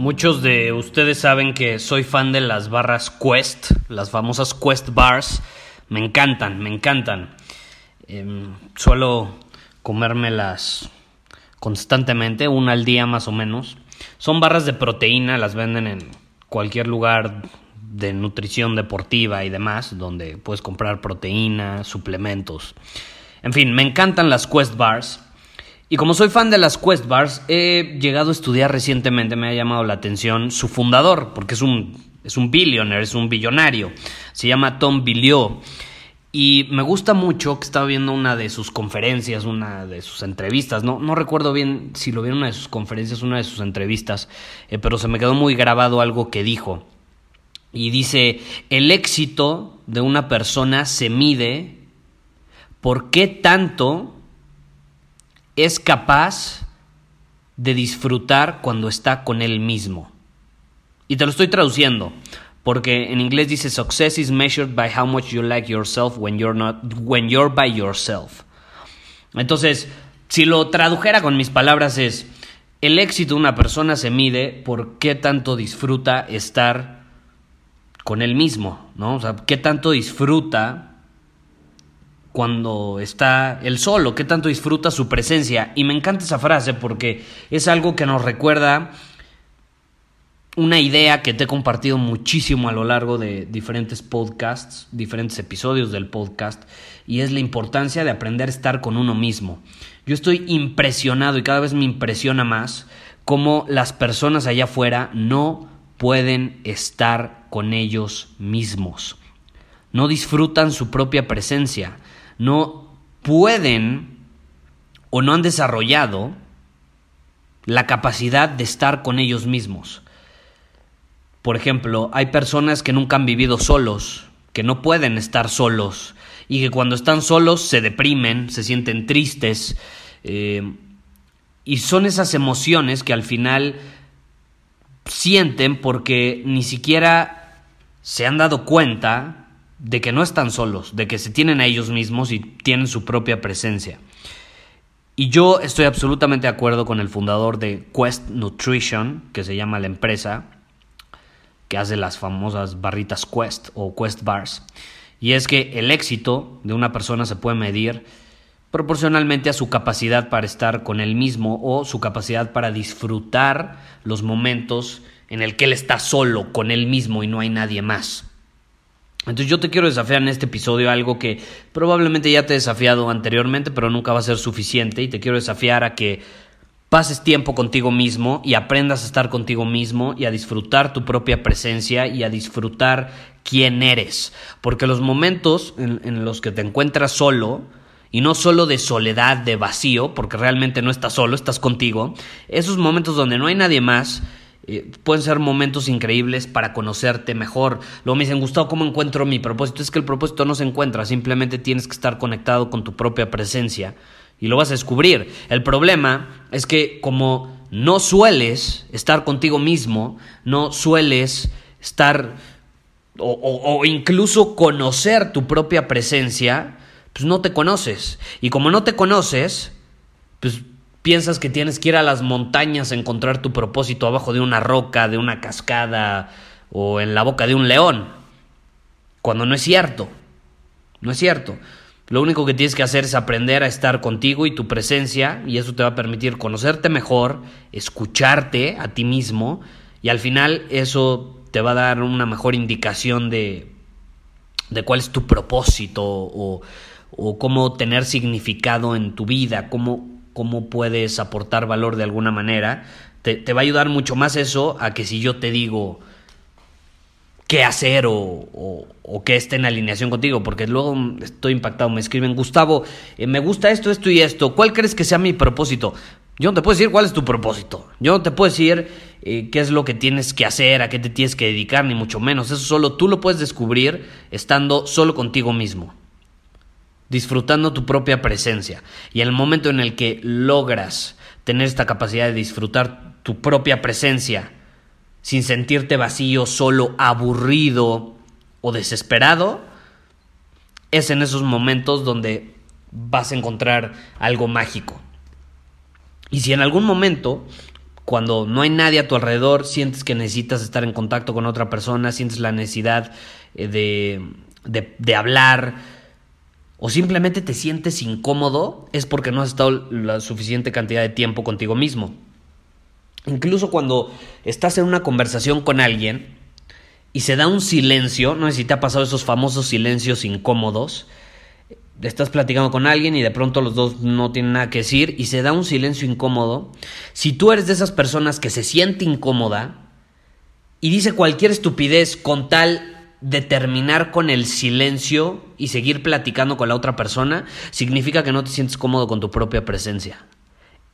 Muchos de ustedes saben que soy fan de las barras Quest, las famosas Quest Bars. Me encantan, me encantan. Em, suelo comérmelas constantemente, una al día más o menos. Son barras de proteína, las venden en cualquier lugar de nutrición deportiva y demás, donde puedes comprar proteína, suplementos. En fin, me encantan las Quest Bars. Y como soy fan de las Quest Bars, he llegado a estudiar recientemente, me ha llamado la atención su fundador, porque es un, es un billionaire, es un billonario. Se llama Tom Billiot. Y me gusta mucho que estaba viendo una de sus conferencias, una de sus entrevistas. No, no recuerdo bien si lo vi en una de sus conferencias, una de sus entrevistas, eh, pero se me quedó muy grabado algo que dijo. Y dice, el éxito de una persona se mide por qué tanto es capaz de disfrutar cuando está con él mismo. Y te lo estoy traduciendo, porque en inglés dice success is measured by how much you like yourself when you're not when you're by yourself. Entonces, si lo tradujera con mis palabras es el éxito de una persona se mide por qué tanto disfruta estar con él mismo, ¿no? O sea, qué tanto disfruta cuando está él solo, qué tanto disfruta su presencia. Y me encanta esa frase porque es algo que nos recuerda una idea que te he compartido muchísimo a lo largo de diferentes podcasts, diferentes episodios del podcast, y es la importancia de aprender a estar con uno mismo. Yo estoy impresionado y cada vez me impresiona más cómo las personas allá afuera no pueden estar con ellos mismos. No disfrutan su propia presencia no pueden o no han desarrollado la capacidad de estar con ellos mismos. Por ejemplo, hay personas que nunca han vivido solos, que no pueden estar solos y que cuando están solos se deprimen, se sienten tristes eh, y son esas emociones que al final sienten porque ni siquiera se han dado cuenta de que no están solos, de que se tienen a ellos mismos y tienen su propia presencia. Y yo estoy absolutamente de acuerdo con el fundador de Quest Nutrition, que se llama la empresa, que hace las famosas barritas Quest o Quest Bars. Y es que el éxito de una persona se puede medir proporcionalmente a su capacidad para estar con él mismo o su capacidad para disfrutar los momentos en el que él está solo con él mismo y no hay nadie más. Entonces yo te quiero desafiar en este episodio algo que probablemente ya te he desafiado anteriormente, pero nunca va a ser suficiente y te quiero desafiar a que pases tiempo contigo mismo y aprendas a estar contigo mismo y a disfrutar tu propia presencia y a disfrutar quién eres. Porque los momentos en, los que te encuentras solo, y no solo de soledad, de vacío, porque realmente no estás solo, estás contigo, esos momentos donde no hay nadie más, eh, pueden ser momentos increíbles para conocerte mejor. Luego me dicen, Gustavo, ¿cómo encuentro mi propósito? Es que el propósito no se encuentra, simplemente tienes que estar conectado con tu propia presencia y lo vas a descubrir. El problema es que como no sueles estar contigo mismo, no sueles estar o, o incluso conocer tu propia presencia, pues no te conoces. Y como no te conoces, pues Piensas que tienes que ir a las montañas a encontrar tu propósito abajo de una roca, de una cascada o en la boca de un león. Cuando no es cierto. No es cierto. Lo único que tienes que hacer es aprender a estar contigo y tu presencia y eso te va a permitir conocerte mejor, escucharte a ti mismo Y al final eso te va a dar una mejor indicación de, de cuál es tu propósito o, o cómo tener significado en tu vida, cómo, cómo puedes aportar valor de alguna manera. Te, va a ayudar mucho más eso a que si yo te digo qué hacer o, o, o, que esté en alineación contigo, porque luego estoy impactado, me escriben, Gustavo, eh, me gusta esto, esto y esto, ¿cuál crees que sea mi propósito? Yo no te puedo decir cuál es tu propósito, yo no te puedo decir eh, qué es lo que tienes que hacer, a qué te tienes que dedicar, ni mucho menos, eso solo tú lo puedes descubrir estando solo contigo mismo disfrutando tu propia presencia. Y el momento en el que logras tener esta capacidad de disfrutar tu propia presencia, sin sentirte vacío, solo, aburrido o desesperado, es en esos momentos donde vas a encontrar algo mágico. Y si en algún momento, cuando no hay nadie a tu alrededor, sientes que necesitas estar en contacto con otra persona, sientes la necesidad eh, de, de hablar, o simplemente te sientes incómodo, es porque no has estado la suficiente cantidad de tiempo contigo mismo. Incluso cuando estás en una conversación con alguien y se da un silencio, no sé si te ha pasado esos famosos silencios incómodos, estás platicando con alguien y de pronto los dos no tienen nada que decir y se da un silencio incómodo, si tú eres de esas personas que se siente incómoda y dice cualquier estupidez con tal de terminar con el silencio y seguir platicando con la otra persona, significa que no te sientes cómodo con tu propia presencia.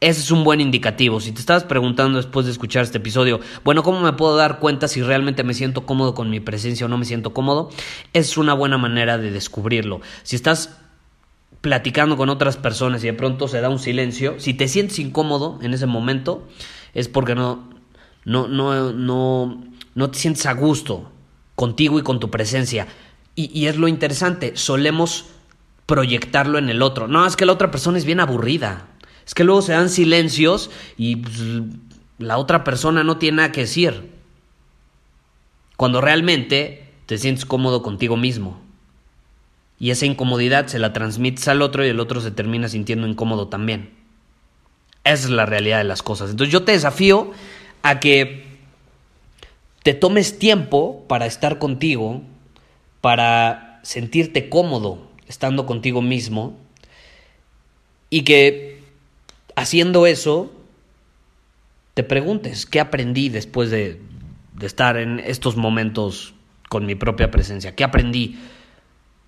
Ese es un buen indicativo. Si te estabas preguntando después de escuchar este episodio, bueno, ¿cómo me puedo dar cuenta si realmente me siento cómodo con mi presencia o no me siento cómodo? Es una buena manera de descubrirlo. Si estás platicando con otras personas y de pronto se da un silencio, si te sientes incómodo en ese momento, es porque no, no, no, no, no te sientes a gusto contigo y con tu presencia. Y, es lo interesante, solemos proyectarlo en el otro. No, es que la otra persona es bien aburrida. Es que luego se dan silencios y pues, la otra persona no tiene nada que decir. Cuando realmente te sientes cómodo contigo mismo. Y esa incomodidad se la transmites al otro y el otro se termina sintiendo incómodo también. Esa es la realidad de las cosas. Entonces yo te desafío a que te tomes tiempo para estar contigo, para sentirte cómodo estando contigo mismo y que haciendo eso, te preguntes, ¿qué aprendí después de, estar en estos momentos con mi propia presencia? ¿Qué aprendí?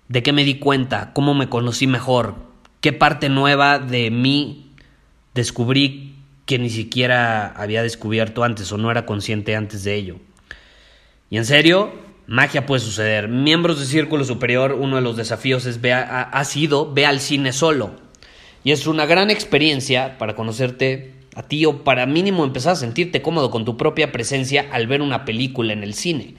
¿De qué me di cuenta? ¿Cómo me conocí mejor? ¿Qué parte nueva de mí descubrí que ni siquiera había descubierto antes o no era consciente antes de ello? Y en serio, magia puede suceder. Miembros de Círculo Superior, uno de los desafíos es ha, ha sido ve al cine solo. Y es una gran experiencia para conocerte a ti o para mínimo empezar a sentirte cómodo con tu propia presencia al ver una película en el cine.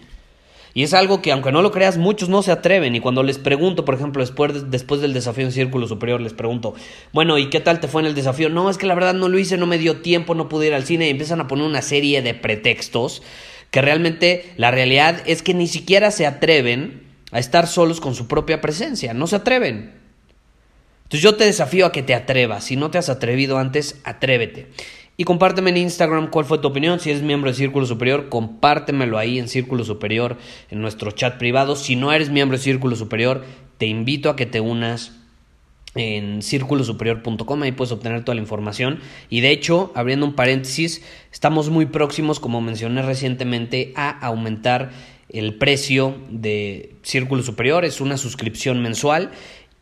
Y es algo que, aunque no lo creas, muchos no se atreven. Y cuando les pregunto, por ejemplo, después, después del desafío en Círculo Superior, les pregunto, bueno, ¿y qué tal te fue en el desafío? No, es que la verdad no lo hice, no me dio tiempo, no pude ir al cine. Y empiezan a poner una serie de pretextos que realmente la realidad es que ni siquiera se atreven a estar solos con su propia presencia. No se atreven. Entonces yo te desafío a que te atrevas. Si no te has atrevido antes, atrévete. Y compárteme en Instagram cuál fue tu opinión. Si eres miembro de Círculo Superior, compártemelo ahí en Círculo Superior, en nuestro chat privado. Si no eres miembro de Círculo Superior, te invito a que te unas en círculosuperior.com, ahí puedes obtener toda la información. Y de hecho, abriendo un paréntesis, estamos muy próximos, como mencioné recientemente, a aumentar el precio de Círculo Superior. Es una suscripción mensual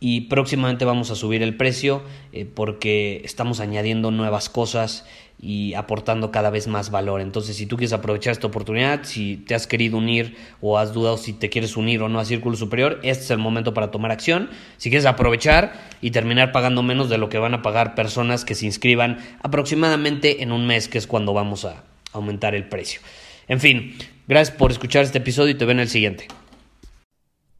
y próximamente vamos a subir el precio eh, porque estamos añadiendo nuevas cosas y aportando cada vez más valor. Entonces, si tú quieres aprovechar esta oportunidad, si te has querido unir o has dudado si te quieres unir o no a Círculo Superior, este es el momento para tomar acción. Si quieres aprovechar y terminar pagando menos de lo que van a pagar personas que se inscriban aproximadamente en un mes, que es cuando vamos a aumentar el precio. En fin, gracias por escuchar este episodio y te veo en el siguiente.